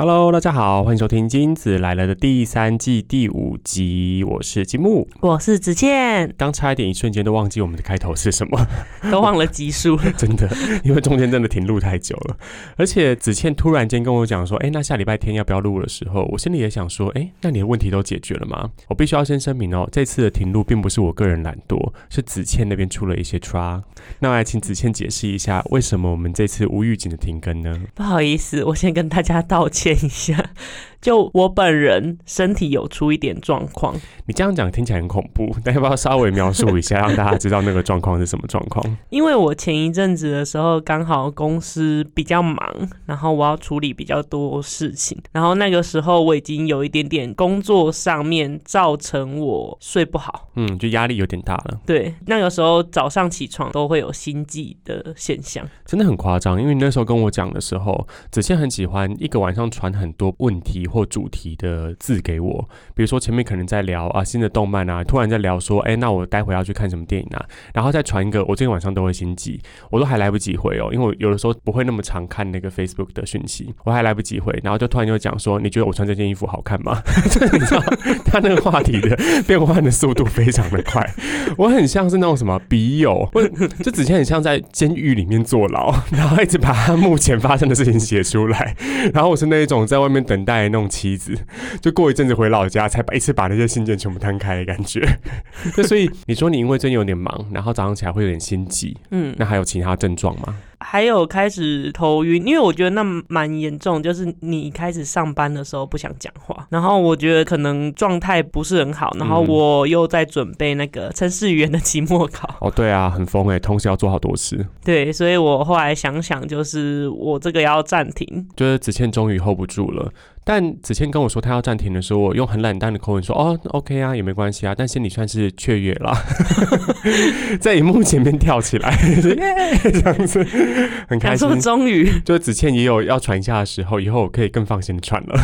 Hello，大家好，欢迎收听《金子来了》的第三季第五集，我是金木，我是子倩，刚差一点一瞬间都忘记我们的开头是什么，都忘了集数，真的，因为中间真的停录太久了，而且子倩突然间跟我讲说，哎，那下礼拜天要不要录的时候，我心里也想说，哎，那你的问题都解决了吗？我必须要先声明哦，这次的停录并不是我个人懒惰，是子倩那边出了一些 tr，那来请子倩解释一下，为什么我们这次无预警的停更呢？不好意思，我先跟大家道歉。一下，就我本人身体有出一点状况。你这样讲听起来很恐怖，但要不要稍微描述一下，让大家知道那个状况是什么状况？因为我前一阵子的时候，刚好公司比较忙，然后我要处理比较多事情，然后那个时候我已经有一点点工作上面造成我睡不好，嗯，就压力有点大了。对，那个时候早上起床都会有心悸的现象，真的很夸张。因为那时候跟我讲的时候，子倩很喜欢一个晚上传很多问题或主题的字给我，比如说前面可能在聊啊新的动漫啊，突然在聊说，哎，那我待会要去看什么电影啊，然后再传一个，我今天晚上都会心急，我都还来不及回哦，因为我有的时候不会那么常看那个 Facebook 的讯息，我还来不及回，然后就突然就讲说，你觉得我穿这件衣服好看吗？你知道他那个话题的变换的速度非常的快，我很像是那种什么笔友，就之前很像在监狱里面坐牢，然后一直把他目前发生的事情写出来，然后我是那一种在外面等待那种妻子，就过一阵子回老家才把一次把那些信件全部摊开的感觉。那所以你说你因为最近有点忙，然后早上起来会有点心急，嗯，那还有其他症状吗？还有开始头晕，因为我觉得那蛮严重，就是你开始上班的时候不想讲话，然后我觉得可能状态不是很好，然后我又在准备那个城市语言的期末考。哦，对啊，很疯哎，同时要做好多次。对，所以我后来想想，就是我这个要暂停。就是子倩终于 hold 不住了。但子倩跟我说她要暂停的时候，我用很冷淡的口吻说：“哦，OK 啊，也没关系啊。”但心里算是雀跃了，在荧幕前面跳起来，这样子很开心。终于，就是子倩也有要传一下的时候，以后我可以更放心的传了。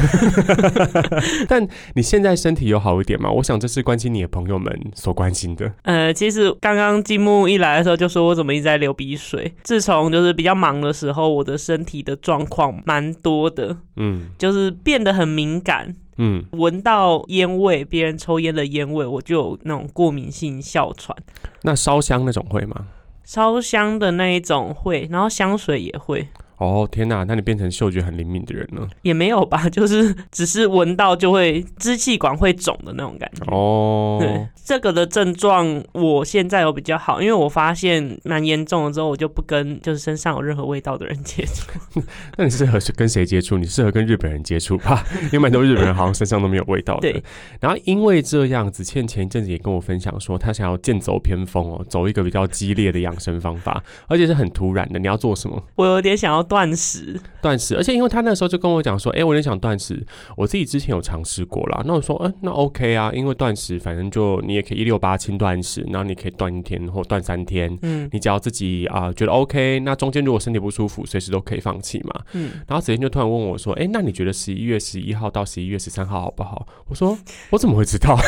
但你现在身体有好一点吗？我想这是关心你的朋友们所关心的。呃，其实刚刚金木一来的时候就说我怎么一直在流鼻水。自从就是比较忙的时候，我的身体的状况蛮多的。嗯，就是变得很敏感，嗯，闻到烟味，别人抽烟的烟味，我就有那种过敏性哮喘。那烧香那种会吗？烧香的那一种会，然后香水也会。哦天哪，那你变成嗅觉很灵敏的人了？也没有吧，就是只是闻到就会支气管会肿的那种感觉。哦，对，这个的症状我现在有比较好，因为我发现蛮严重了之后，我就不跟就是身上有任何味道的人接触。那你适合跟谁接触？你适合跟日本人接触吧，因为蛮多日本人好像身上都没有味道的。对。然后因为这样，子倩前一阵子也跟我分享说，她想要剑走偏锋哦，走一个比较激烈的养生方法，而且是很突然的。你要做什么？我有点想要。断食，断食，而且因为他那时候就跟我讲说，哎，我有点想断食，我自己之前有尝试过啦。那我说，嗯，那 OK 啊，因为断食，反正就你也可以一六八轻断食，然后你可以断一天或断三天，嗯，你只要自己啊觉得 OK，那中间如果身体不舒服，随时都可以放弃嘛，嗯。然后子天就突然问我说，哎，那你觉得十一月十一号到十一月十三号好不好？我说，我怎么会知道？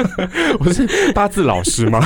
我是八字老师吗？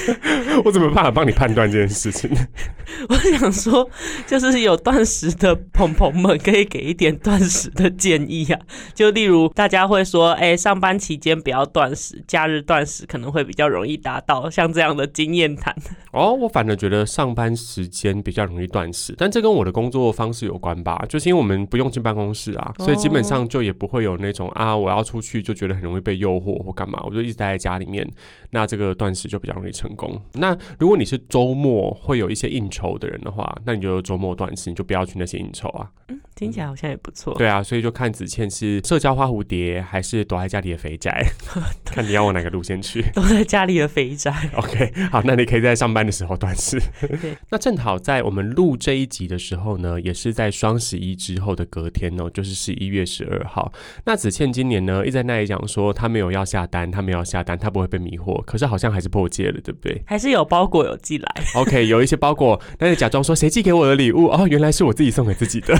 我怎么办法帮你判断这件事情？我想说，就是有断食的朋朋们，可以给一点断食的建议啊。就例如，大家会说，哎，上班期间不要断食，假日断食可能会比较容易达到像这样的经验谈。哦，我反而觉得上班时间比较容易断食，但这跟我的工作方式有关吧？就是因为我们不用进办公室啊，所以基本上就也不会有那种啊，我要出去就觉得很容易被诱惑或干嘛，我就一直待在家里面。那这个断食就比较容易成功。那如果你是周末会有一些应酬的人的话，那你就周末断食，你就不要去那些应酬啊。嗯，听起来好像也不错。对啊，所以就看子倩是社交花蝴蝶，还是躲在家里的肥宅，看你要往哪个路线去。躲在家里的肥宅。OK，好，那你可以在上班的时候断食。那正好在我们录这一集的时候呢，也是在双十一之后的隔天哦，就是十一月十二号。那子倩今年呢，一直在那里讲说，她没有要下单，她没有下单，她不会被迷惑。可是好像还是破戒了，对不对？还是有包裹有寄来。OK，有一些包裹，那就假装说谁寄给我的礼物哦，原来是我自己送给自己的。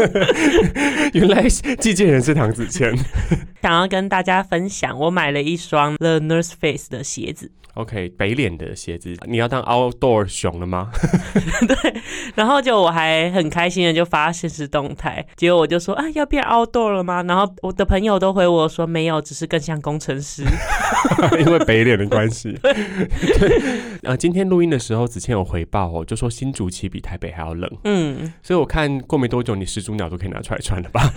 原来寄件人是唐子谦。想要跟大家分享，我买了一双 The Nurse Face 的鞋子。OK，北脸的鞋子，你要当 Outdoor 熊了吗？对，然后就我还很开心的就发现实动态，结果我就说啊，要变 Outdoor 了吗？然后我的朋友都回我说没有，只是更像工程师，因为北脸的关系。对呃，今天录音的时候，子谦有回报哦，就说新竹期比台北还要冷。嗯，所以我看过没多久，你始祖鸟都可以拿出来穿了吧？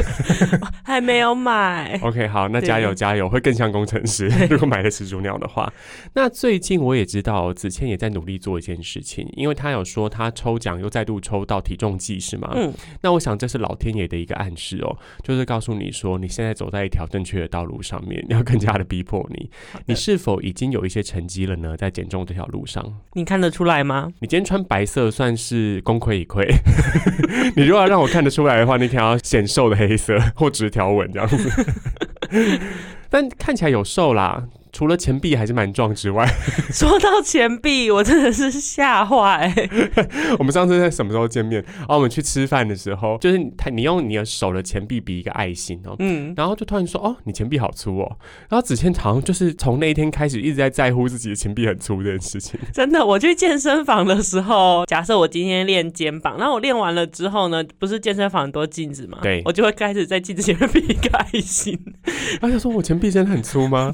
还没有买。OK，好，那加油加油，会更像工程师。如果买了始祖鸟的话，那。最近我也知道子谦也在努力做一件事情，因为他有说他抽奖又再度抽到体重计，是吗？嗯，那我想这是老天爷的一个暗示哦，就是告诉你说你现在走在一条正确的道路上面，要更加的逼迫你。你是否已经有一些成绩了呢？在减重这条路上，你看得出来吗？你今天穿白色算是功亏一篑。你如果要让我看得出来的话，你可能要显瘦的黑色或直条纹这样子。但看起来有瘦啦。除了钱币还是蛮壮之外，说到钱币，我真的是吓坏。我们上次在什么时候见面？哦，我们去吃饭的时候，就是他，你用你的手的钱币比一个爱心哦，嗯，然后就突然说，哦，你钱币好粗哦。然后子谦好像就是从那一天开始一直在在乎自己的钱币很粗这件事情。真的，我去健身房的时候，假设我今天练肩膀，然后我练完了之后呢，不是健身房很多镜子嘛，对，我就会开始在镜子前面比一个爱心。然后他说，我钱币真的很粗吗？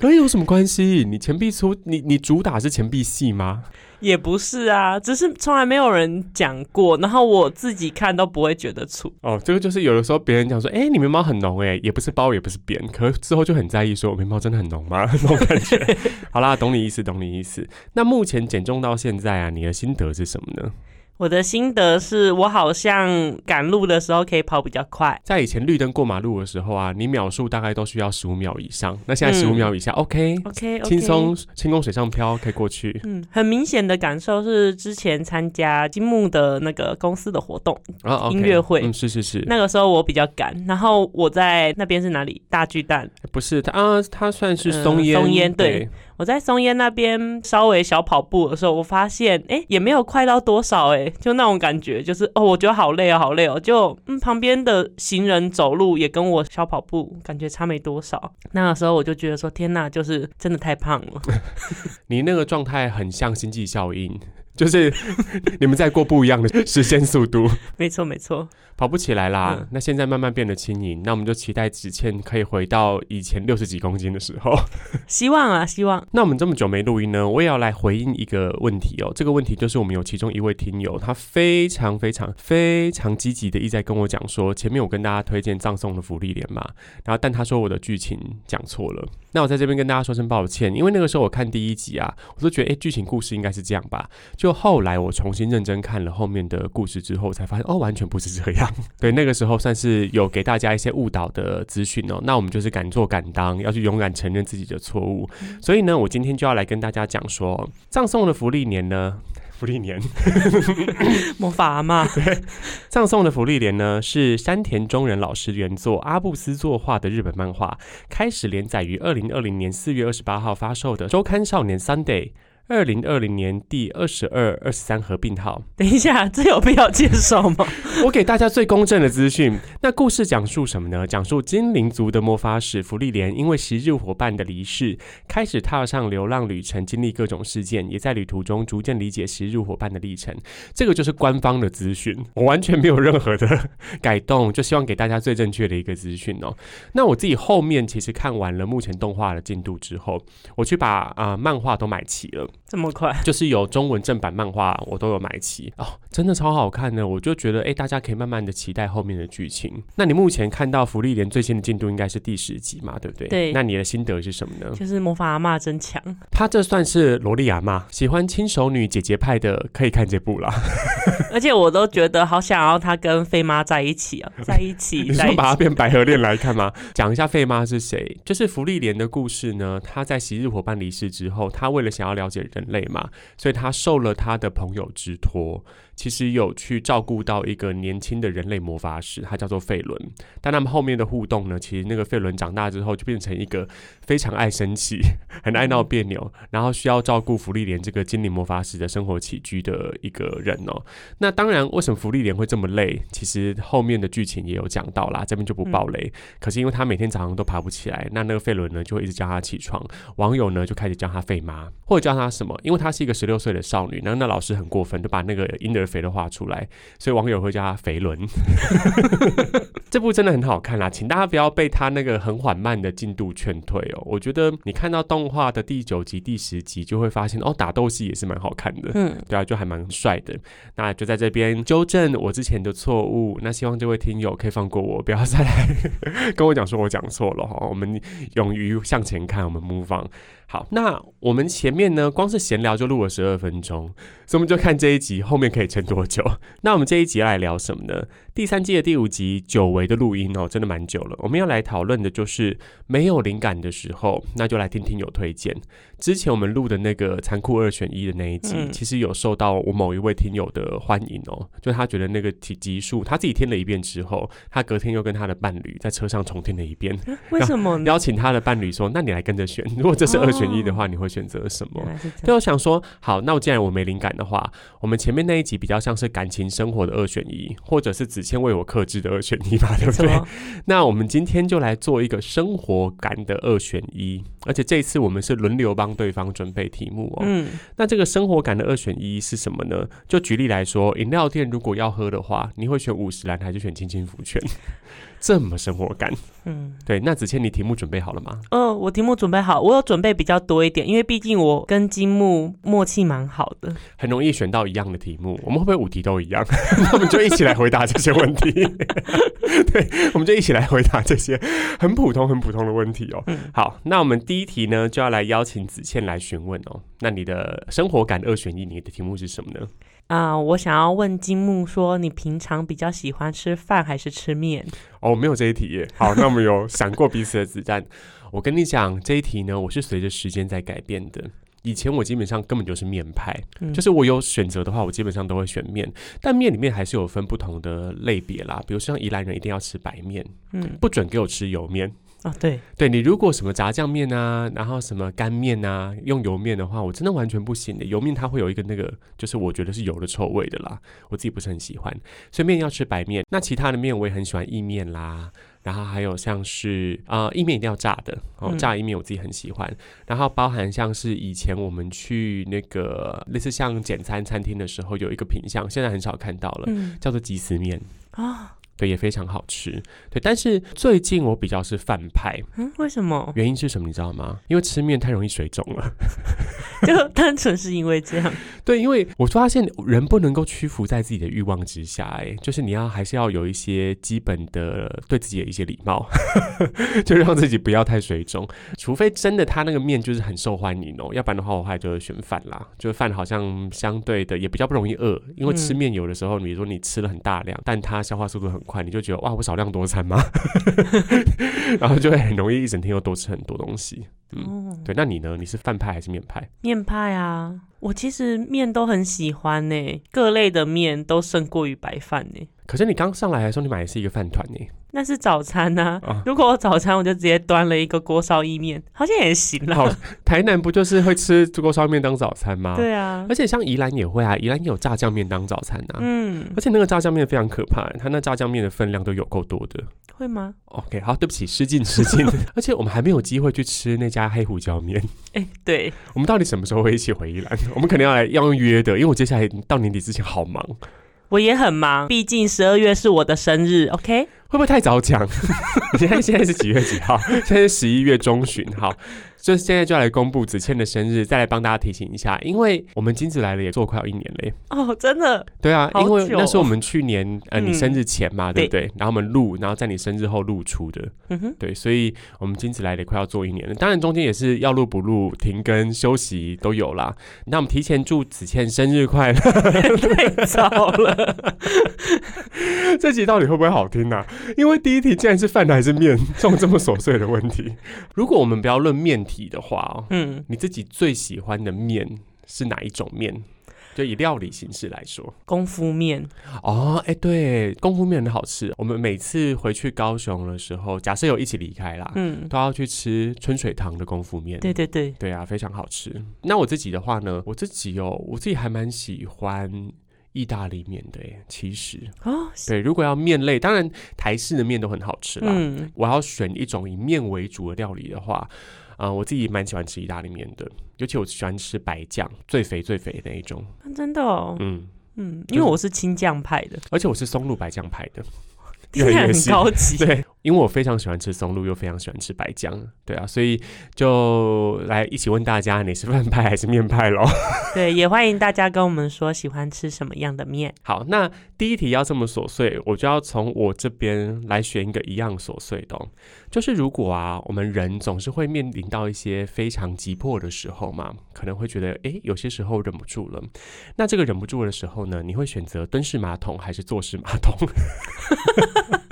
可 以有什么关系？你钱币粗，你你主打是钱币细吗？也不是啊，只是从来没有人讲过，然后我自己看都不会觉得粗。哦，这个就是有的时候别人讲说，哎，你眉毛很浓，哎，也不是包，也不是扁，可之后就很在意说，我眉毛真的很浓吗？那种感觉。好啦，懂你意思，懂你意思。那目前减重到现在啊，你的心得是什么呢？我的心得是我好像赶路的时候可以跑比较快，在以前绿灯过马路的时候啊，你秒数大概都需要十五秒以上，那现在十五秒以下，OK OK，轻松轻功水上漂可以过去。嗯，很明显的感受是之前参加金木的那个公司的活动啊，音乐会，嗯，是是是，那个时候我比较赶，然后我在那边是哪里？大巨蛋？不是，他啊，他算是松烟，松烟对。我在松烟那边稍微小跑步的时候，我发现哎也没有快到多少哎，就那种感觉，就是哦，我觉得好累哦，好累哦。就嗯，旁边的行人走路也跟我小跑步感觉差没多少。那个时候我就觉得说，天哪，就是真的太胖了。你那个状态很像星际效应。就是 你们在过不一样的时间速度，没 错没错，跑不起来啦。那现在慢慢变得轻盈，那我们就期待子倩可以回到以前六十几公斤的时候。希望啊，希望。那我们这么久没录音呢，我也要来回应一个问题哦。这个问题就是我们有其中一位听友，他非常非常非常积极的一直在跟我讲说，前面我跟大家推荐葬送的福利连嘛，然后但他说我的剧情讲错了。那我在这边跟大家说声抱歉，因为那个时候我看第一集啊，我都觉得哎，剧情故事应该是这样吧。就后来我重新认真看了后面的故事之后，才发现哦，完全不是这样。对，那个时候算是有给大家一些误导的资讯哦。那我们就是敢做敢当，要去勇敢承认自己的错误。所以呢，我今天就要来跟大家讲说，葬送的福利年呢，福利年，魔法嘛。对，葬送的福利年呢，是山田中人老师原作、阿布斯作画的日本漫画，开始连载于二零二零年四月二十八号发售的周刊少年 Sunday。二零二零年第二十二、二十三合并号。等一下，这有必要介绍吗？我给大家最公正的资讯。那故事讲述什么呢？讲述精灵族的魔法使弗利莲，因为昔日伙伴的离世，开始踏上流浪旅程，经历各种事件，也在旅途中逐渐理解昔日伙伴的历程。这个就是官方的资讯，我完全没有任何的改动，就希望给大家最正确的一个资讯哦。那我自己后面其实看完了目前动画的进度之后，我去把啊漫画都买齐了。这么快，就是有中文正版漫画，我都有买齐哦，真的超好看的，我就觉得哎，大家可以慢慢的期待后面的剧情。那你目前看到福利连最新的进度应该是第十集嘛，对不对？对。那你的心得是什么呢？就是魔法阿妈真强，他这算是萝莉阿妈，喜欢轻熟女姐姐派的可以看这部啦。而且我都觉得好想要她跟费妈在一起啊，在一起。你说把它变百合恋来看吗？讲一下费妈是谁？就是福利莲的故事呢。她在昔日伙伴离世之后，她为了想要了解。人类嘛，所以他受了他的朋友之托。其实有去照顾到一个年轻的人类魔法师，他叫做费伦。但他们后面的互动呢，其实那个费伦长大之后就变成一个非常爱生气、很爱闹别扭，然后需要照顾福利莲这个精灵魔法师的生活起居的一个人哦。那当然，为什么福利莲会这么累？其实后面的剧情也有讲到啦，这边就不爆雷。可是因为他每天早上都爬不起来，那那个费伦呢就会一直叫他起床，网友呢就开始叫他费妈，或者叫他什么？因为她是一个十六岁的少女，然后那老师很过分，就把那个婴儿肥的画出来，所以网友会叫他肥伦。这部真的很好看啦，请大家不要被他那个很缓慢的进度劝退哦。我觉得你看到动画的第九集、第十集，就会发现哦，打斗戏也是蛮好看的。嗯，对啊，就还蛮帅的。那就在这边纠正我之前的错误。那希望这位听友可以放过我，不要再来 跟我讲说我讲错了哈。我们勇于向前看，我们 move on。好，那我们前面呢，光是闲聊就录了十二分钟，所以我们就看这一集后面可以撑多久。那我们这一集要来聊什么呢？第三季的第五集久违的录音哦，真的蛮久了。我们要来讨论的就是没有灵感的时候，那就来听听有推荐。之前我们录的那个残酷二选一的那一集，其实有受到我某一位听友的欢迎哦，就他觉得那个集集数他自己听了一遍之后，他隔天又跟他的伴侣在车上重听了一遍。为什么？邀请他的伴侣说：“那你来跟着选，如果这是二选一的话，你会选择什么？”就我想说，好，那我既然我没灵感的话，我们前面那一集比较像是感情生活的二选一，或者是子谦为我克制的二选一吧，对不对？那我们今天就来做一个生活感的二选一，而且这一次我们是轮流帮对方准备题目哦。嗯，那这个生活感的二选一是什么呢？就举例来说，饮料店如果要喝的话，你会选五十兰还是选清清福泉？这么生活感，嗯，对。那子倩，你题目准备好了吗？嗯，我题目准备好，我有准备比较多一点，因为毕竟我跟金木默契蛮好的，很容易选到一样的题目。我们会不会五题都一样？那我们就一起来回答这些问题。对，我们就一起来回答这些很普通、很普通的问题哦。好，那我们第一题呢，就要来邀请子倩来询问哦。那你的生活感二选一，你的题目是什么呢？啊，我想要问金木说，你平常比较喜欢吃饭还是吃面？哦，没有这一题耶。好，那我们有闪过彼此的子弹。我跟你讲，这一题呢，我是随着时间在改变的。以前我基本上根本就是面派，就是我有选择的话，我基本上都会选面。但面里面还是有分不同的类别啦，比如像宜兰人一定要吃白面，嗯，不准给我吃油面。啊，对，对你如果什么炸酱面啊，然后什么干面啊，用油面的话，我真的完全不行的。油面它会有一个那个，就是我觉得是油的臭味的啦，我自己不是很喜欢。所以面要吃白面，那其他的面我也很喜欢意面啦，然后还有像是啊意面一定要炸的哦，炸意面我自己很喜欢。然后包含像是以前我们去那个类似像简餐餐厅的时候，有一个品相，现在很少看到了，叫做鸡丝面啊。对，也非常好吃。对，但是最近我比较是饭派。嗯，为什么？原因是什么？你知道吗？因为吃面太容易水肿了。就单纯是因为这样。对，因为我发现人不能够屈服在自己的欲望之下，哎，就是你要还是要有一些基本的对自己的一些礼貌，就让自己不要太水肿。除非真的他那个面就是很受欢迎哦，要不然的话我还就会选饭啦。就是饭好像相对的也比较不容易饿，因为吃面有的时候，比如说你吃了很大量，但它消化速度很。快你就觉得哇，我少量多餐吗？然后就会很容易一整天又多吃很多东西。嗯，对，那你呢？你是饭派还是面派？面派啊，我其实面都很喜欢呢，各类的面都胜过于白饭呢。可是你刚上来的时候，你买的是一个饭团呢。那是早餐呐。如果我早餐，我就直接端了一个锅烧意面，好像也行了。台南不就是会吃锅烧面当早餐吗？对啊。而且像宜兰也会啊，宜兰也有炸酱面当早餐啊。嗯。而且那个炸酱面非常可怕，它那炸酱面的分量都有够多的。会吗？OK，好，对不起，失敬失敬。而且我们还没有机会去吃那家黑胡椒面。哎，对。我们到底什么时候会一起回宜兰？我们肯定要来要约的，因为我接下来到年底之前好忙。我也很忙，毕竟十二月是我的生日。OK，会不会太早讲？现在现在是几月几号？现在是十一月中旬。好。就现在就要来公布子倩的生日，再来帮大家提醒一下，因为我们金子来了也做快要一年嘞。哦，真的？对啊，因为那是我们去年呃你生日前嘛，对不对？然后我们录，然后在你生日后录出的。嗯哼。对，所以我们金子来了快要做一年了，当然中间也是要录不录、停更、休息都有啦。那我们提前祝子倩生日快乐。太早了，这集到底会不会好听呢？因为第一题竟然是饭还是面，这种这么琐碎的问题。如果我们不要论面题。的话，嗯，你自己最喜欢的面是哪一种面？就以料理形式来说，功夫面哦，哎，对，功夫面很好吃。我们每次回去高雄的时候，假设有一起离开啦，嗯，都要去吃春水堂的功夫面。对对对，对啊，非常好吃。那我自己的话呢，我自己哦，我自己还蛮喜欢意大利面的耶。其实哦，对，如果要面类，当然台式的面都很好吃啦。嗯，我要选一种以面为主的料理的话。啊，我自己蛮喜欢吃意大利面的，尤其我喜欢吃白酱，最肥最肥的那一种。真的哦，嗯嗯，因为我是青酱派的，而且我是松露白酱派的。很高级，对，因为我非常喜欢吃松露，又非常喜欢吃白酱，对啊，所以就来一起问大家，你是饭派还是面派喽？对，也欢迎大家跟我们说喜欢吃什么样的面。好，那第一题要这么琐碎，我就要从我这边来选一个一样琐碎的，就是如果啊，我们人总是会面临到一些非常急迫的时候嘛，可能会觉得，哎，有些时候忍不住了。那这个忍不住的时候呢，你会选择蹲式马桶还是坐式马桶？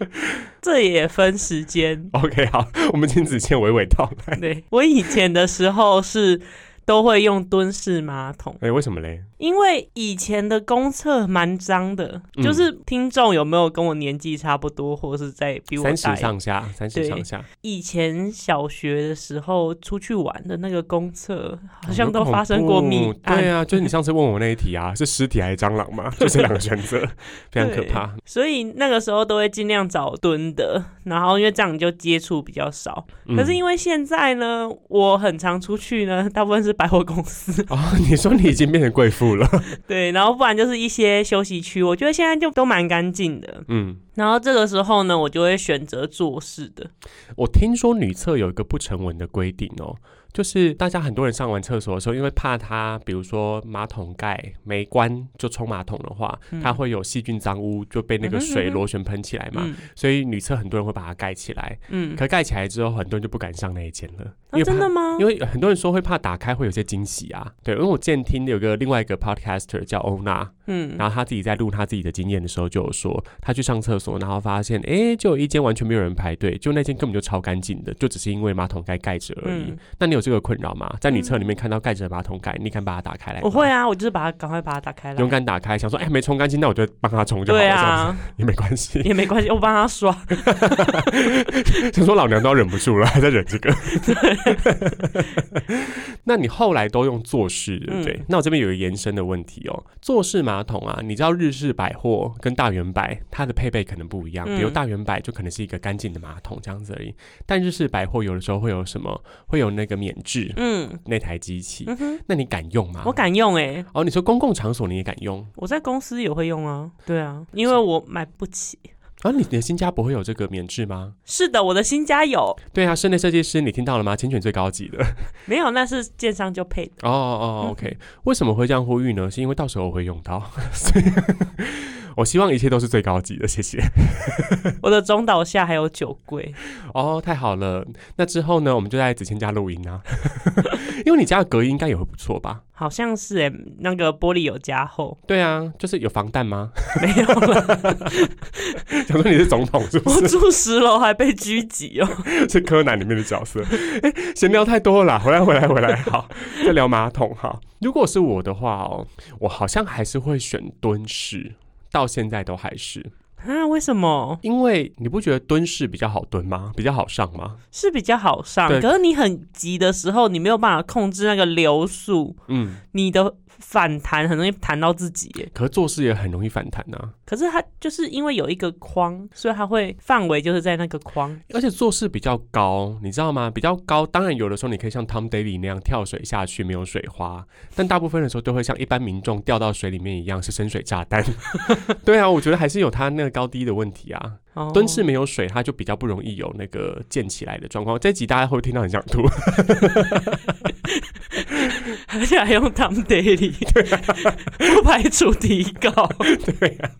这也分时间。OK，好，我们请子倩娓娓道来。对我以前的时候是。都会用蹲式马桶，哎，为什么嘞？因为以前的公厕蛮脏的，就是听众有没有跟我年纪差不多，或者是在比我三十上下，三十上下。以前小学的时候出去玩的那个公厕，好像都发生过命案。对啊，就是你上次问我那一题啊，是尸体还是蟑螂嘛？就这两个选择，非常可怕。所以那个时候都会尽量找蹲的，然后因为这样你就接触比较少。可是因为现在呢，我很常出去呢，大部分是。百货公司哦，你说你已经变成贵妇了？对，然后不然就是一些休息区，我觉得现在就都蛮干净的。嗯，然后这个时候呢，我就会选择做事的。我听说女厕有一个不成文的规定哦。就是大家很多人上完厕所的时候，因为怕它，比如说马桶盖没关就冲马桶的话，它会有细菌脏污就被那个水螺旋喷起来嘛，所以女厕很多人会把它盖起来。嗯，可盖起来之后，很多人就不敢上那一间了。真的吗？因为很多人说会怕打开会有些惊喜啊。对，因为我见听有个另外一个 podcaster 叫欧娜，嗯，然后他自己在录他自己的经验的时候就有说，他去上厕所，然后发现哎，就有一间完全没有人排队，就那间根本就超干净的，就只是因为马桶盖盖着而已。那你有？这个困扰吗？在女厕里面看到盖着的马桶盖，你敢把它打开来？我会啊，我就是把它赶快把它打开来，勇敢打开，想说哎没冲干净，那我就帮他冲就好了，啊，也没关系，也没关系，我帮他刷。想说老娘都要忍不住了，还在忍这个。那你后来都用做事对不对？那我这边有个延伸的问题哦，坐式马桶啊，你知道日式百货跟大圆百它的配备可能不一样，比如大圆百就可能是一个干净的马桶这样子而已，但日式百货有的时候会有什么？会有那个免治，嗯，那台机器，那你敢用吗？我敢用哎。哦，你说公共场所你也敢用？我在公司也会用啊。对啊，因为我买不起。啊，你的新家不会有这个棉质吗？是的，我的新家有。对啊，室内设计师，你听到了吗？请选最高级的。没有，那是建商就配的。哦哦，OK。为什么会这样呼吁呢？是因为到时候我会用到。我希望一切都是最高级的，谢谢。我的中岛下还有酒柜哦，太好了。那之后呢，我们就在子谦家录音啊。因为你家的隔音应该也会不错吧？好像是哎，那个玻璃有加厚。对啊，就是有防弹吗？没有了。想说你是总统是不是？我住十楼还被狙击哦。是柯南里面的角色。哎，闲聊太多了，回来回来回来，好，再聊马桶哈。如果是我的话哦，我好像还是会选蹲式。到现在都还是啊？为什么？因为你不觉得蹲式比较好蹲吗？比较好上吗？是比较好上，可是你很急的时候，你没有办法控制那个流速，嗯，你的。反弹很容易弹到自己，耶。可是做事也很容易反弹呐。可是它就是因为有一个框，所以它会范围就是在那个框。而且做事比较高，你知道吗？比较高，当然有的时候你可以像 Tom Daly 那样跳水下去，没有水花。但大部分的时候都会像一般民众掉到水里面一样，是深水炸弹。对啊，我觉得还是有他那个高低的问题啊。蹲式没有水，它就比较不容易有那个溅起来的状况。这集大家会听到很想吐，而且还用 Tom Daly，不排除提高。对啊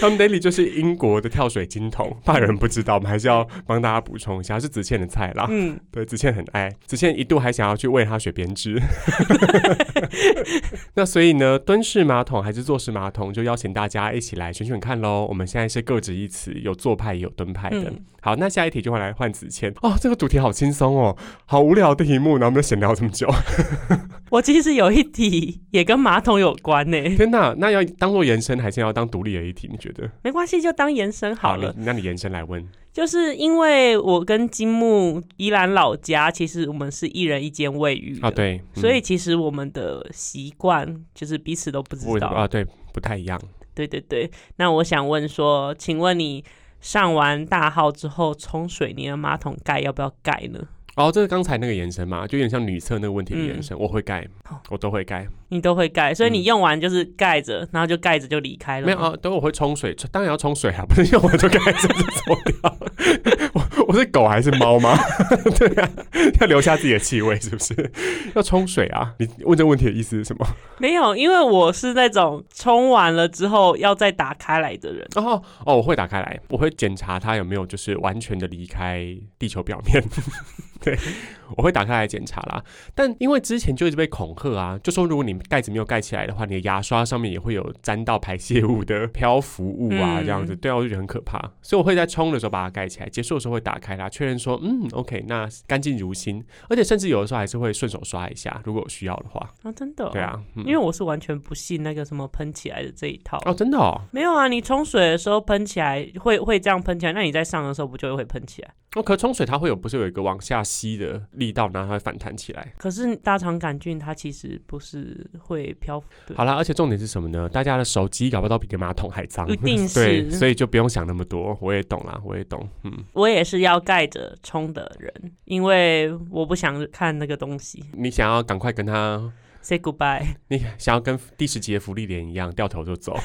，Tom Daily 就是英国的跳水金童，怕有人不知道，我们还是要帮大家补充一下，是子倩的菜啦。嗯，对，子倩很爱，子倩一度还想要去喂他学编织。那所以呢，蹲式马桶还是坐式马桶，就邀请大家一起来选选看喽。我们现在是各执一词，有坐派也有蹲派的。好，那下一题就会来换子倩哦。这个主题好轻松哦，好无聊的题目，然后我们就闲聊这么久。我其实有一题也跟马桶有关呢。天哪，那要当做延伸，还是要当独立的一题？你觉得？没关系，就当延伸好了。那你延伸来问。就是因为我跟金木依兰老家，其实我们是一人一间卫浴啊，对，所以其实我们的习惯就是彼此都不知道啊，对，不太一样。对对对，那我想问说，请问你？上完大号之后冲水，你的马桶盖要不要盖呢？哦，这是刚才那个延伸嘛，就有点像女厕那个问题的延伸。我会盖，我都会盖。你都会盖，所以你用完就是盖着，然后就盖着就离开了。没有啊，等我会冲水，当然要冲水啊，不是用完就盖着就走掉。我我是狗还是猫吗？对啊，要留下自己的气味是不是？要冲水啊？你问这问题的意思是什么？没有，因为我是那种冲完了之后要再打开来的人。哦哦，我会打开来，我会检查它有没有就是完全的离开地球表面。对，我会打开来检查啦。但因为之前就一直被恐吓啊，就说如果你盖子没有盖起来的话，你的牙刷上面也会有沾到排泄物的漂浮物啊，这样子，对啊，我就觉得很可怕。所以我会在冲的时候把它盖起来，结束的时候会打开它，确认说，嗯，OK，那干净如新。而且甚至有的时候还是会顺手刷一下，如果有需要的话。啊，真的？对啊，因为我是完全不信那个什么喷起来的这一套。哦，真的？哦，没有啊，你冲水的时候喷起来会会这样喷起来，那你在上的时候不就会喷起来？哦，可冲水它会有不是有一个往下吸的力道，然后它会反弹起来。可是大肠杆菌它其实不是会漂浮。好了，而且重点是什么呢？大家的手机搞不到比个马桶还脏，一定是。对，所以就不用想那么多。我也懂啦，我也懂。嗯，我也是要盖着冲的人，因为我不想看那个东西。你想要赶快跟他。Say goodbye。你想要跟第十集的福利连一样掉头就走？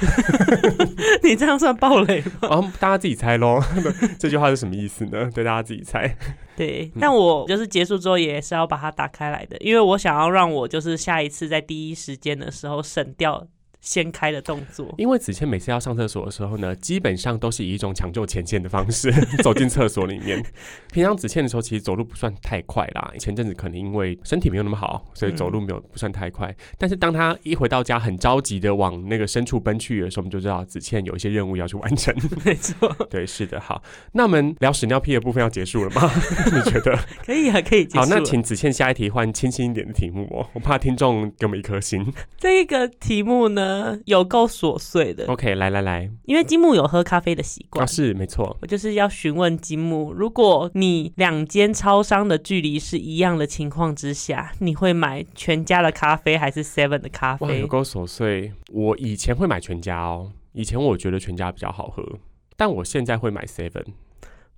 你这样算暴雷吗？然后大家自己猜喽。这句话是什么意思呢？对，大家自己猜。对，但我就是结束之后也是要把它打开来的，因为我想要让我就是下一次在第一时间的时候省掉。掀开的动作，因为子倩每次要上厕所的时候呢，基本上都是以一种抢救前线的方式 走进厕所里面。平常子倩的时候，其实走路不算太快啦。前阵子可能因为身体没有那么好，所以走路没有不算太快。但是当他一回到家，很着急的往那个深处奔去的时候，我们就知道子倩有一些任务要去完成。没错，对，是的。好，那我们聊屎尿屁的部分要结束了吗？你觉得？可以啊，可以。好，那请子倩下一题换清新一点的题目哦，我怕听众给我们一颗心。这个题目呢？有够琐碎的。OK，来来来，因为金木有喝咖啡的习惯，是没错。我就是要询问金木，如果你两间超商的距离是一样的情况之下，你会买全家的咖啡还是 Seven 的咖啡？有够琐碎。我以前会买全家哦，以前我觉得全家比较好喝，但我现在会买 Seven。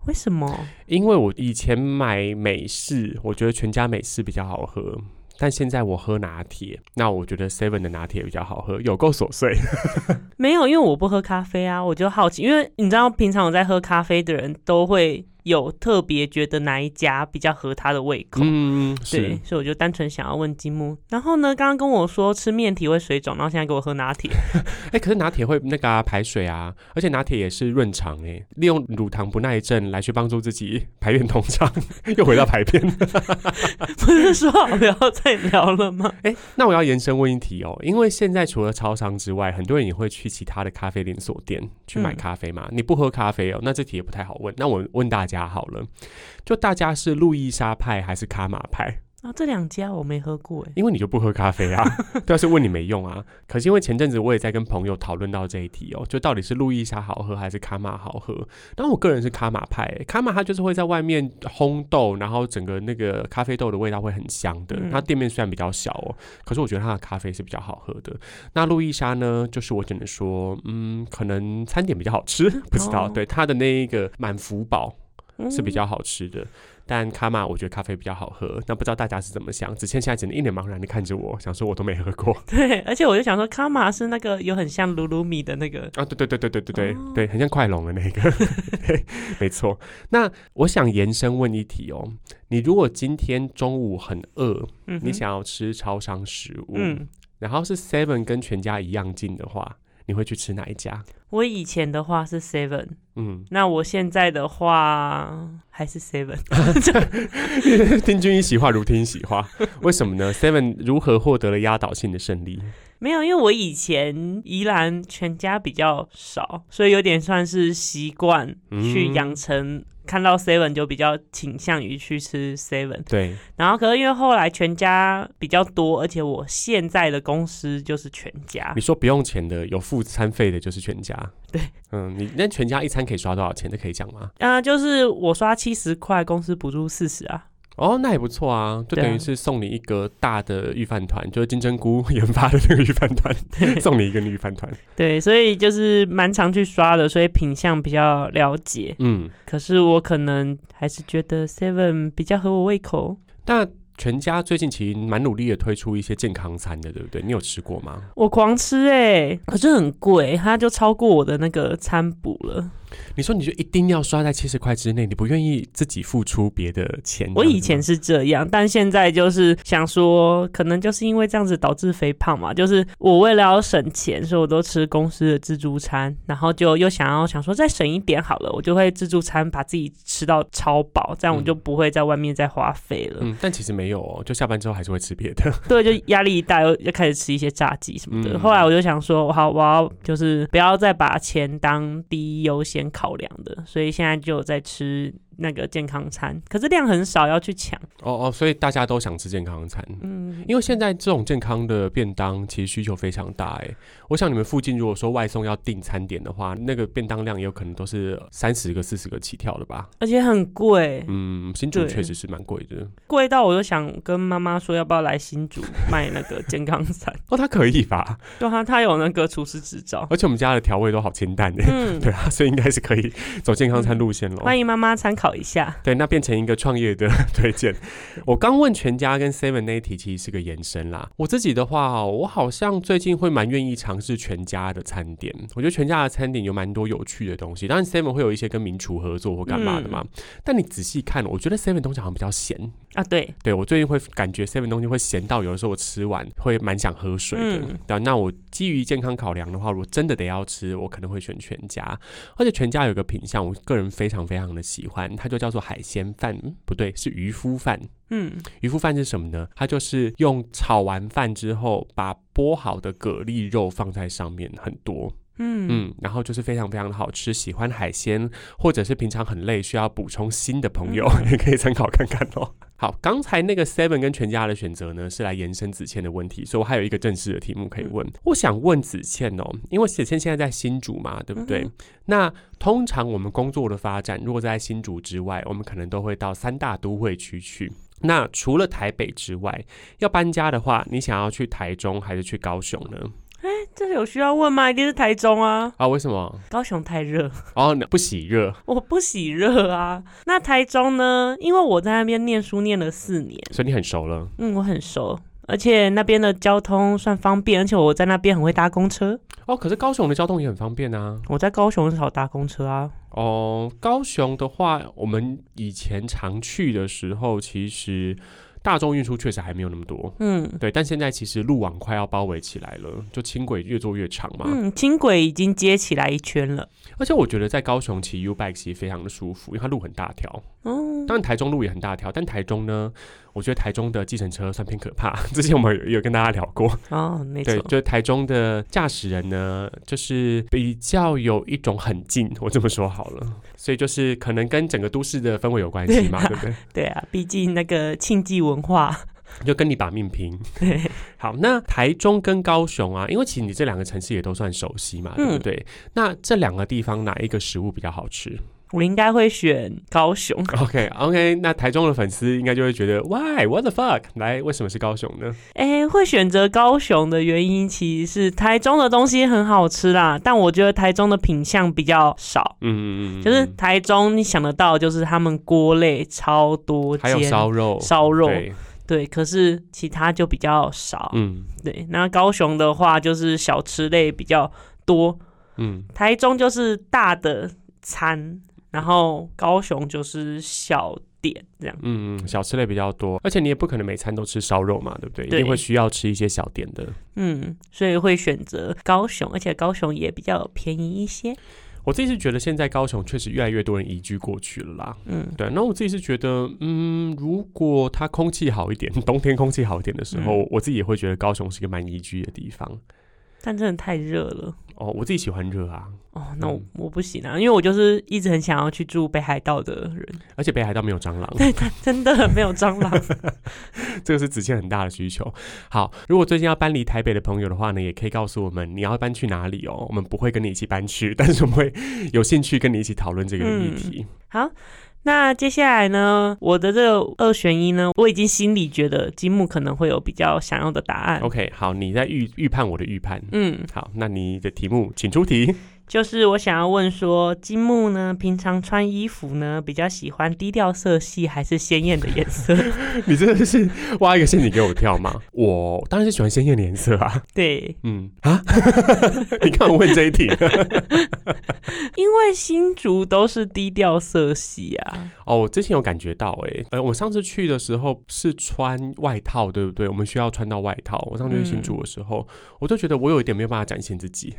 为什么？因为我以前买美式，我觉得全家美式比较好喝。但现在我喝拿铁，那我觉得 Seven 的拿铁比较好喝，有够琐碎。没有，因为我不喝咖啡啊，我就好奇，因为你知道，平常我在喝咖啡的人都会。有特别觉得哪一家比较合他的胃口？嗯，对，所以我就单纯想要问金木。然后呢，刚刚跟我说吃面体会水肿，然后现在给我喝拿铁。哎，可是拿铁会那个啊排水啊，而且拿铁也是润肠哎，利用乳糖不耐症来去帮助自己排便通畅，又回到排便。不是说好不要再聊了吗？哎，那我要延伸问一题哦，因为现在除了超商之外，很多人也会去其他的咖啡连锁店去买咖啡嘛。你不喝咖啡哦，那这题也不太好问。那我问大家。好了，就大家是路易莎派还是卡玛派啊？这两家我没喝过哎，因为你就不喝咖啡啊。对，是问你没用啊。可是因为前阵子我也在跟朋友讨论到这一题哦，就到底是路易莎好喝还是卡玛好喝？但我个人是卡玛派，卡玛它就是会在外面烘豆，然后整个那个咖啡豆的味道会很香的。它店面虽然比较小哦，可是我觉得它的咖啡是比较好喝的。那路易莎呢，就是我只能说，嗯，可能餐点比较好吃，不知道。对它的那一个满福宝。是比较好吃的，但卡玛我觉得咖啡比较好喝，那不知道大家是怎么想？子倩现在只能一脸茫然的看着我，想说我都没喝过。对，而且我就想说卡玛是那个有很像鲁鲁米的那个啊，对对对对对对对对，很像快龙的那个，没错。那我想延伸问一题哦，你如果今天中午很饿，你想要吃超商食物，然后是 Seven 跟全家一样近的话，你会去吃哪一家？我以前的话是 Seven。嗯，那我现在的话还是 Seven。听君一席话，如听一席话。为什么呢？Seven 如何获得了压倒性的胜利？没有，因为我以前宜兰全家比较少，所以有点算是习惯去养成。看到 Seven 就比较倾向于去吃 Seven，对。然后可是因为后来全家比较多，而且我现在的公司就是全家。你说不用钱的，有付餐费的，就是全家。对，嗯，你那全家一餐可以刷多少钱？这可以讲吗？啊，就是我刷七十块，公司补助四十啊。哦，那也不错啊，就等于是送你一个大的御饭团，就是金针菇 研发的那个御饭团，送你一个御饭团。对，所以就是蛮常去刷的，所以品相比较了解。嗯，可是我可能还是觉得 Seven 比较合我胃口。但全家最近其实蛮努力的推出一些健康餐的，对不对？你有吃过吗？我狂吃哎，可是很贵，它就超过我的那个餐补了。你说你就一定要刷在七十块之内，你不愿意自己付出别的钱？我以前是这样，但现在就是想说，可能就是因为这样子导致肥胖嘛。就是我为了要省钱，所以我都吃公司的自助餐，然后就又想要想说再省一点好了，我就会自助餐把自己吃到超饱，这样我就不会在外面再花费了。嗯，但其实没有哦，就下班之后还是会吃别的。对，就压力一大，又又开始吃一些炸鸡什么的。后来我就想说，好，我要就是不要再把钱当第一优先。先考量的，所以现在就在吃。那个健康餐，可是量很少，要去抢。哦哦，所以大家都想吃健康餐。嗯，因为现在这种健康的便当其实需求非常大。哎，我想你们附近如果说外送要订餐点的话，那个便当量也有可能都是三十个、四十个起跳的吧？而且很贵。嗯，新竹确实是蛮贵的，贵到我就想跟妈妈说，要不要来新竹卖那个健康餐？哦，他可以吧？对啊，他有那个厨师执照，而且我们家的调味都好清淡的。嗯，对啊，所以应该是可以走健康餐路线了。欢迎妈妈参考。考一下，对，那变成一个创业的 推荐。我刚问全家跟 Seven 那一题，其实是个延伸啦。我自己的话，我好像最近会蛮愿意尝试全家的餐点。我觉得全家的餐点有蛮多有趣的东西。当然，Seven 会有一些跟名厨合作或干嘛的嘛。但你仔细看，我觉得 Seven 东西好像比较咸啊。对，对我最近会感觉 Seven 东西会咸到有的时候我吃完会蛮想喝水的。对，那我基于健康考量的话，如果真的得要吃，我可能会选全家。而且全家有个品相，我个人非常非常的喜欢。它就叫做海鲜饭，不对，是渔夫饭。嗯，渔夫饭是什么呢？它就是用炒完饭之后，把剥好的蛤蜊肉放在上面，很多。嗯嗯，然后就是非常非常的好吃。喜欢海鲜，或者是平常很累需要补充锌的朋友，也可以参考看看哦。好，刚才那个 Seven 跟全家的选择呢，是来延伸子倩的问题，所以我还有一个正式的题目可以问。我想问子倩哦，因为子倩现在在新竹嘛，对不对？那通常我们工作的发展，如果在新竹之外，我们可能都会到三大都会区去。那除了台北之外，要搬家的话，你想要去台中还是去高雄呢？哎，这有需要问吗？一定是台中啊！啊，为什么？高雄太热哦，不喜热。我不喜热啊。那台中呢？因为我在那边念书念了四年，所以你很熟了。嗯，我很熟，而且那边的交通算方便，而且我在那边很会搭公车。哦，可是高雄的交通也很方便啊。我在高雄很少搭公车啊。哦，高雄的话，我们以前常去的时候，其实。大众运输确实还没有那么多，嗯，对，但现在其实路网快要包围起来了，就轻轨越做越长嘛，嗯，轻轨已经接起来一圈了，而且我觉得在高雄骑 U bike 其实非常的舒服，因为它路很大条，嗯，当然台中路也很大条，但台中呢？我觉得台中的计程车算偏可怕。之前我们有跟大家聊过哦，没错，对，就是台中的驾驶人呢，就是比较有一种很近，我这么说好了，所以就是可能跟整个都市的氛围有关系嘛，对不对？对啊，毕竟那个庆忌文化就跟你把命拼。好，那台中跟高雄啊，因为其实你这两个城市也都算熟悉嘛，对不对？那这两个地方哪一个食物比较好吃？我应该会选高雄。OK OK，那台中的粉丝应该就会觉得，Why what the fuck？来，为什么是高雄呢？哎，会选择高雄的原因其实是台中的东西很好吃啦，但我觉得台中的品相比较少。嗯嗯嗯，就是台中你想得到，就是他们锅类超多，还有烧肉，烧肉对，可是其他就比较少。嗯，对。那高雄的话，就是小吃类比较多。嗯，台中就是大的餐。然后高雄就是小点这样。嗯嗯，小吃类比较多，而且你也不可能每餐都吃烧肉嘛，对不对？一定会需要吃一些小点的。嗯，所以会选择高雄，而且高雄也比较便宜一些。我自己是觉得现在高雄确实越来越多人移居过去了啦。嗯，对。那我自己是觉得，嗯，如果它空气好一点，冬天空气好一点的时候，我自己也会觉得高雄是一个蛮宜居的地方。但真的太热了。哦，我自己喜欢热啊。哦，那我我不行啊，因为我就是一直很想要去住北海道的人。而且北海道没有蟑螂。对，真的没有蟑螂。这个是子倩很大的需求。好，如果最近要搬离台北的朋友的话呢，也可以告诉我们你要搬去哪里哦。我们不会跟你一起搬去，但是我们会有兴趣跟你一起讨论这个议题。好。那接下来呢？我的这个二选一呢，我已经心里觉得积木可能会有比较想要的答案。OK，好，你在预预判我的预判。嗯，好，那你的题目请出题。就是我想要问说，金木呢，平常穿衣服呢，比较喜欢低调色系还是鲜艳的颜色？你真的是挖一个陷阱给我跳吗？我当然是喜欢鲜艳的颜色啊。对，嗯啊，你看我问这一题，因为新竹都是低调色系啊。哦，我之前有感觉到，哎，呃，我上次去的时候是穿外套，对不对？我们需要穿到外套。我上次去新竹的时候，我就觉得我有一点没有办法展现自己。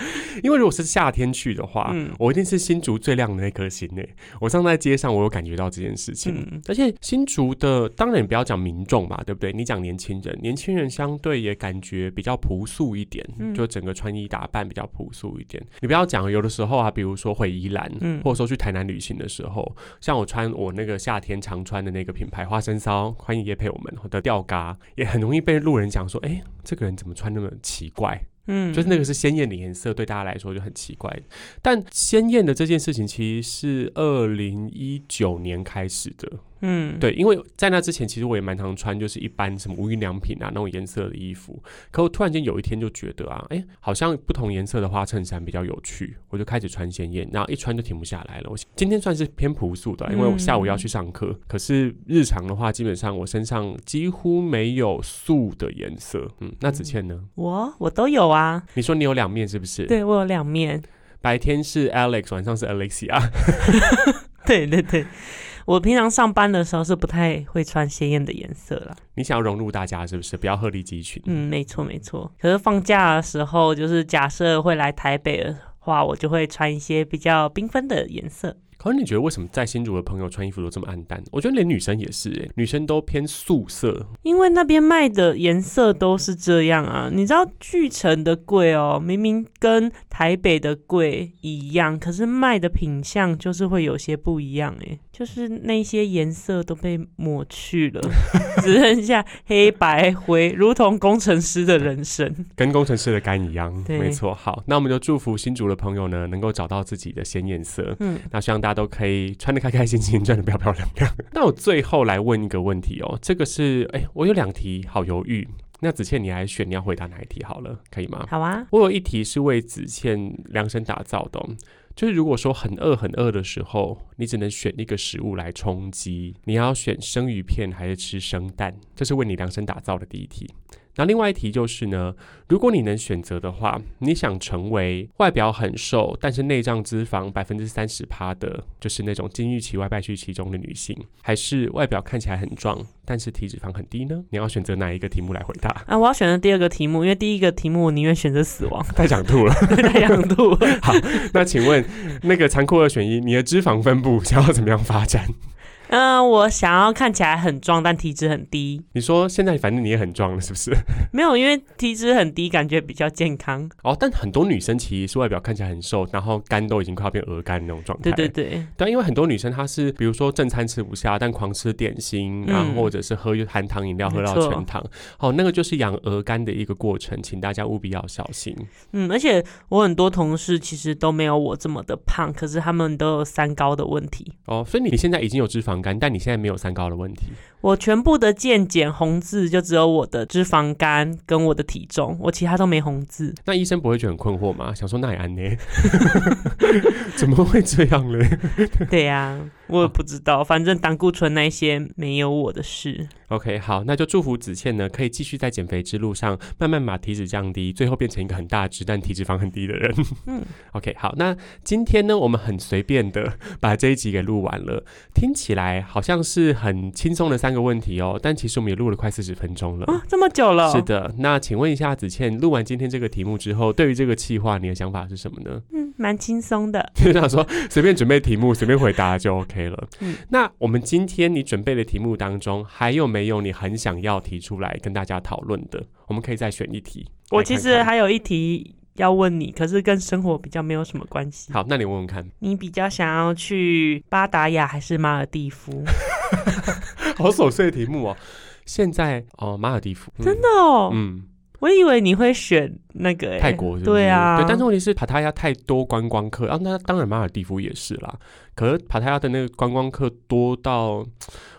因为如果是夏天去的话，我一定是新竹最亮的那颗星诶。我上在街上，我有感觉到这件事情。而且新竹的，当然你不要讲民众嘛，对不对？你讲年轻人，年轻人相对也感觉比较朴素一点，就整个穿衣打扮比较朴素一点。你不要讲，有的时候啊，比如说回宜兰，或者说去台南旅行的时候，像我穿我那个夏天常穿的那个品牌花生骚，欢迎叶配我们的吊嘎，也很容易被路人讲说，哎，这个人怎么穿那么奇怪？嗯，就是那个是鲜艳的颜色，对大家来说就很奇怪。但鲜艳的这件事情，其实是二零一九年开始的。嗯，对，因为在那之前，其实我也蛮常穿，就是一般什么无印良品啊那种颜色的衣服。可我突然间有一天就觉得啊，哎，好像不同颜色的花衬衫比较有趣，我就开始穿鲜艳，然后一穿就停不下来了。我今天算是偏朴素的，因为我下午要去上课。可是日常的话，基本上我身上几乎没有素的颜色。嗯，那子倩呢？我我都有啊。你说你有两面是不是？对我有两面，白天是 Alex，晚上是 Alexia。对 对对。我平常上班的时候是不太会穿鲜艳的颜色了。你想要融入大家是不是？不要鹤立鸡群。嗯，没错没错。可是放假的时候，就是假设会来台北的话，我就会穿一些比较缤纷的颜色。可是你觉得为什么在新竹的朋友穿衣服都这么暗淡？我觉得连女生也是，哎，女生都偏素色。因为那边卖的颜色都是这样啊。你知道巨城的贵哦，明明跟台北的贵一样，可是卖的品相就是会有些不一样，哎，就是那些颜色都被抹去了，只剩下黑白灰，如同工程师的人生，跟工程师的肝一样。没错。好，那我们就祝福新竹的朋友呢，能够找到自己的鲜艳色。嗯，那希望大。都可以穿的开开心心，赚的漂漂亮亮。那我最后来问一个问题哦，这个是哎，我有两题，好犹豫。那子倩，你来选，你要回答哪一题好了，可以吗？好啊，我有一题是为子倩量身打造的，就是如果说很饿很饿的时候，你只能选一个食物来充饥，你要选生鱼片还是吃生蛋？这是为你量身打造的第一题。那另外一题就是呢，如果你能选择的话，你想成为外表很瘦，但是内脏脂肪百分之三十趴的，就是那种金玉其外败絮其中的女性，还是外表看起来很壮，但是体脂肪很低呢？你要选择哪一个题目来回答？啊，我要选择第二个题目，因为第一个题目我宁愿选择死亡。太想吐了，太想吐。好，那请问那个残酷二选一，你的脂肪分布想要怎么样发展？嗯，我想要看起来很壮，但体脂很低。你说现在反正你也很壮了，是不是？没有，因为体脂很低，感觉比较健康。哦，但很多女生其实是外表看起来很瘦，然后肝都已经快要变鹅肝那种状态。对对对。对，因为很多女生她是，比如说正餐吃不下，但狂吃点心，然后或者是喝含糖饮料喝到全糖，哦，那个就是养鹅肝的一个过程，请大家务必要小心。嗯，而且我很多同事其实都没有我这么的胖，可是他们都有三高的问题。哦，所以你现在已经有脂肪。但你现在没有三高的问题。我全部的健检红字就只有我的脂肪肝跟我的体重，我其他都没红字。那医生不会觉得很困惑吗？想说那也安呢？怎么会这样呢？对呀。我也不知道，反正胆固醇那些没有我的事。OK，好，那就祝福子倩呢，可以继续在减肥之路上，慢慢把体脂降低，最后变成一个很大只但体脂肪很低的人。嗯，OK，好，那今天呢，我们很随便的把这一集给录完了，听起来好像是很轻松的三个问题哦，但其实我们也录了快四十分钟了啊，这么久了。是的，那请问一下子倩，录完今天这个题目之后，对于这个计划，你的想法是什么呢？嗯，蛮轻松的，就想说随便准备题目，随便回答就 OK 了。嗯，那我们今天你准备的题目当中，还有没有你很想要提出来跟大家讨论的？我们可以再选一题。我其实还有一题要问你，可是跟生活比较没有什么关系。好，那你问问看。你比较想要去巴达雅还是马尔蒂夫？好琐碎的题目哦。现在哦，马尔蒂夫。真的哦。嗯。我以为你会选那个泰国，对啊，对，但是问题是帕塔亚太多观光客啊，那当然马尔蒂夫也是啦。可是帕塔亚的那个观光客多到，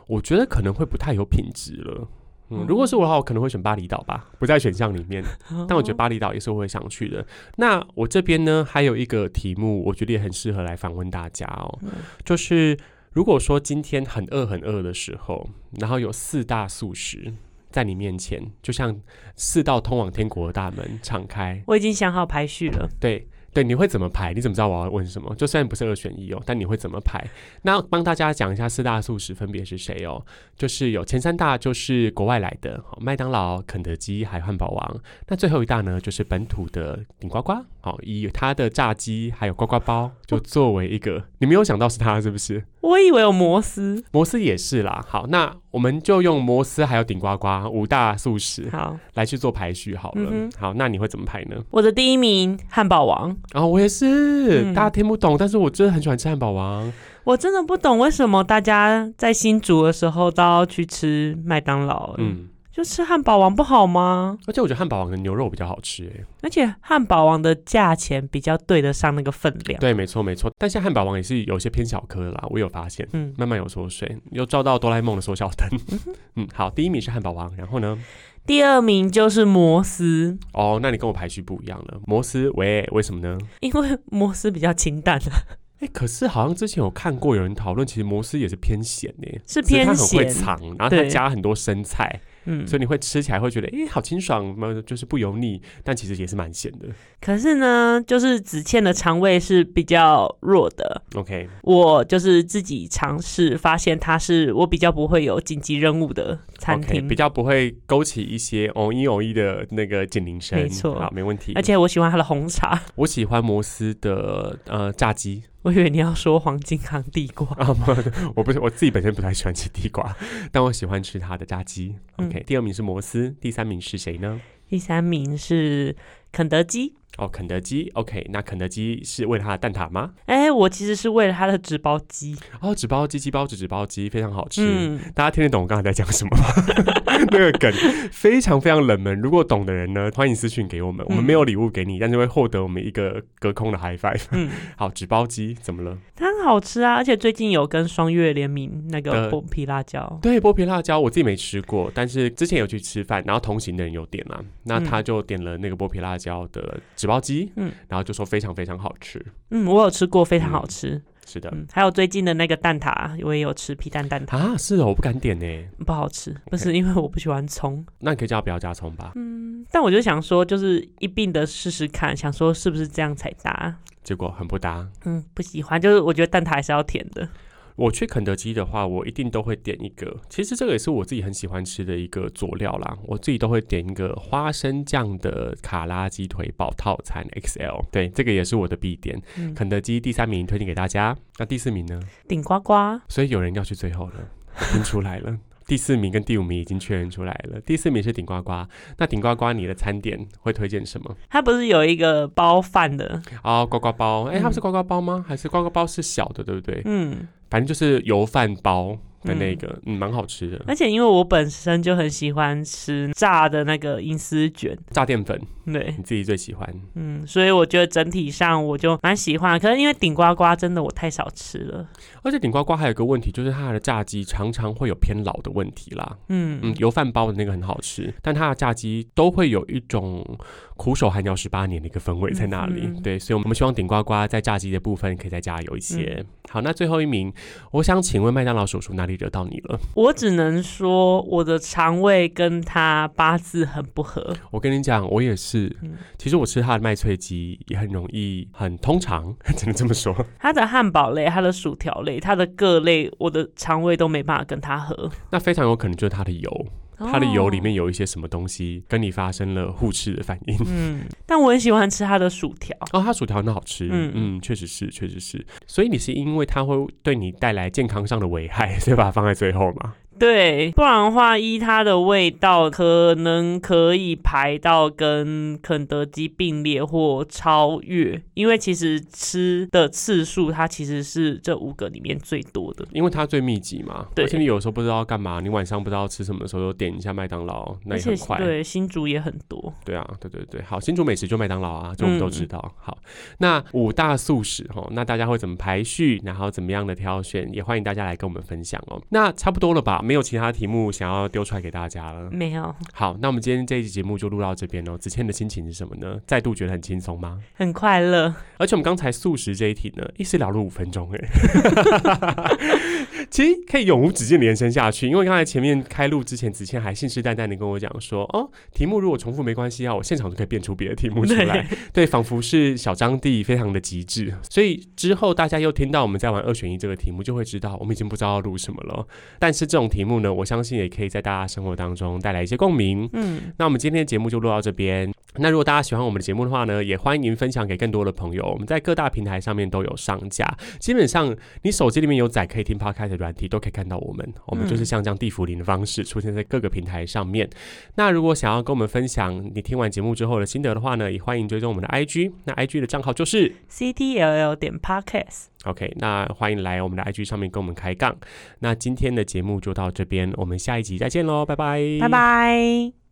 我觉得可能会不太有品质了。嗯，如果是我的话，我可能会选巴厘岛吧，不在选项里面。但我觉得巴厘岛也是我会想去的。那我这边呢，还有一个题目，我觉得也很适合来访问大家哦，就是如果说今天很饿很饿的时候，然后有四大素食。在你面前，就像四道通往天国的大门敞开。我已经想好排序了。对对，你会怎么排？你怎么知道我要问什么？就虽然不是二选一哦，但你会怎么排？那帮大家讲一下四大素食分别是谁哦？就是有前三大就是国外来的，麦当劳、肯德基还有汉堡王。那最后一大呢，就是本土的顶呱呱。好，以它的炸鸡还有呱呱包，就作为一个，你没有想到是它是不是？我以为有摩斯，摩斯也是啦。好，那我们就用摩斯还有顶呱呱五大素食好来去做排序好了。好，那你会怎么排呢？我的第一名汉堡王啊，我也是。大家听不懂，但是我真的很喜欢吃汉堡王。我真的不懂为什么大家在新竹的时候都要去吃麦当劳。嗯。就吃汉堡王不好吗？而且我觉得汉堡王的牛肉比较好吃哎，而且汉堡王的价钱比较对得上那个分量。对，没错没错。但现在汉堡王也是有些偏小颗啦，我有发现，嗯，慢慢有缩水，又照到哆啦 A 梦的缩小灯。嗯，好，第一名是汉堡王，然后呢？第二名就是摩斯。哦，那你跟我排序不一样了。摩斯，喂，为什么呢？因为摩斯比较清淡啊。哎，可是好像之前有看过有人讨论，其实摩斯也是偏咸呢，是偏咸，很会藏，然后他加很多生菜。嗯，所以你会吃起来会觉得，哎，好清爽，嘛，就是不油腻，但其实也是蛮咸的。可是呢，就是子倩的肠胃是比较弱的。OK，我就是自己尝试，发现它是我比较不会有紧急任务的餐厅，比较不会勾起一些哦一哦一的那个警铃声。没错，好，没问题。而且我喜欢它的红茶，我喜欢摩斯的呃炸鸡。我以为你要说黄金行地瓜 啊，我不是我自己本身不太喜欢吃地瓜，但我喜欢吃它的炸鸡。OK，第二名是摩斯，第三名是谁呢？第三名是肯德基。哦，肯德基，OK，那肯德基是为了它的蛋挞吗？哎，我其实是为了它的纸包鸡。哦，纸包鸡、鸡包子、纸包鸡，非常好吃。嗯，大家听得懂我刚才在讲什么吗？那个梗非常非常冷门，如果懂的人呢，欢迎私讯给我们。我们没有礼物给你，但是会获得我们一个隔空的 high five。嗯，好，纸包鸡怎么了？它很好吃啊，而且最近有跟双月联名那个剥皮辣椒。对，剥皮辣椒我自己没吃过，但是之前有去吃饭，然后同行的人有点啊，那他就点了那个剥皮辣椒的。纸包鸡，嗯，然后就说非常非常好吃，嗯，我有吃过，非常好吃，是的，还有最近的那个蛋挞，我也有吃皮蛋蛋挞。啊，是哦，我不敢点呢，不好吃，不是因为我不喜欢葱，那你可以叫他不要加葱吧，嗯，但我就想说，就是一并的试试看，想说是不是这样才搭，结果很不搭，嗯，不喜欢，就是我觉得蛋挞还是要甜的。我去肯德基的话，我一定都会点一个。其实这个也是我自己很喜欢吃的一个佐料啦。我自己都会点一个花生酱的卡拉鸡腿堡套餐 XL。对，这个也是我的必点。肯德基第三名推荐给大家。那第四名呢？顶呱呱。所以有人要去最后了，听出来了。第四名跟第五名已经确认出来了。第四名是顶呱呱。那顶呱呱，你的餐点会推荐什么？它不是有一个包饭的哦，呱呱包。哎，它是呱呱包吗？还是呱呱包是小的，对不对？嗯。反正就是油饭包。的那个嗯，蛮好吃的。而且因为我本身就很喜欢吃炸的那个银丝卷，炸淀粉，对，你自己最喜欢。嗯，所以我觉得整体上我就蛮喜欢。可是因为顶呱呱真的我太少吃了，而且顶呱呱还有个问题，就是它的炸鸡常常会有偏老的问题啦。嗯嗯，油饭包的那个很好吃，但它的炸鸡都会有一种苦守寒窑十八年的一个氛围在那里。对，所以我们希望顶呱呱在炸鸡的部分可以再加油一些。好，那最后一名，我想请问麦当劳叔叔哪里惹到你了？我只能说我的肠胃跟他八字很不合。我跟你讲，我也是。其实我吃他的麦脆鸡也很容易，很通常，只能这么说。他的汉堡类、他的薯条类、他的各类，我的肠胃都没办法跟他合。那非常有可能就是他的油。它的油里面有一些什么东西跟你发生了互斥的反应。嗯，但我很喜欢吃它的薯条。哦，它薯条很好吃。嗯嗯，确实是，确实是。所以你是因为它会对你带来健康上的危害，所以把它放在最后吗？对，不然的话，依它的味道，可能可以排到跟肯德基并列或超越。因为其实吃的次数，它其实是这五个里面最多的，因为它最密集嘛。对，而且你有时候不知道干嘛，你晚上不知道吃什么的时候，就点一下麦当劳，那也很快。对，新竹也很多。对啊，对对对，好，新竹美食就麦当劳啊，这我们都知道。好，那五大素食哈，那大家会怎么排序，然后怎么样的挑选，也欢迎大家来跟我们分享哦。那差不多了吧？没有其他题目想要丢出来给大家了？没有。好，那我们今天这一期节目就录到这边哦。子倩的心情是什么呢？再度觉得很轻松吗？很快乐。而且我们刚才素食这一题呢，一时聊了五分钟哎，其实可以永无止境延伸下去。因为刚才前面开录之前，子倩还信誓旦旦的跟我讲说，哦，题目如果重复没关系啊，我现场就可以变出别的题目出来。对，仿佛是小张弟非常的极致。所以之后大家又听到我们在玩二选一这个题目，就会知道我们已经不知道要录什么了。但是这种题目呢，我相信也可以在大家生活当中带来一些共鸣。嗯，那我们今天的节目就录到这边。那如果大家喜欢我们的节目的话呢，也欢迎分享给更多的朋友。我们在各大平台上面都有上架，基本上你手机里面有载可以听 Podcast 的软体，都可以看到我们。我们就是像这样地府林的方式出现在各个平台上面。那如果想要跟我们分享你听完节目之后的心得的话呢，也欢迎追踪我们的 IG。那 IG 的账号就是 CTLL 点 Podcast。OK，那欢迎来我们的 IG 上面跟我们开杠。那今天的节目就到这边，我们下一集再见喽，拜拜，拜拜。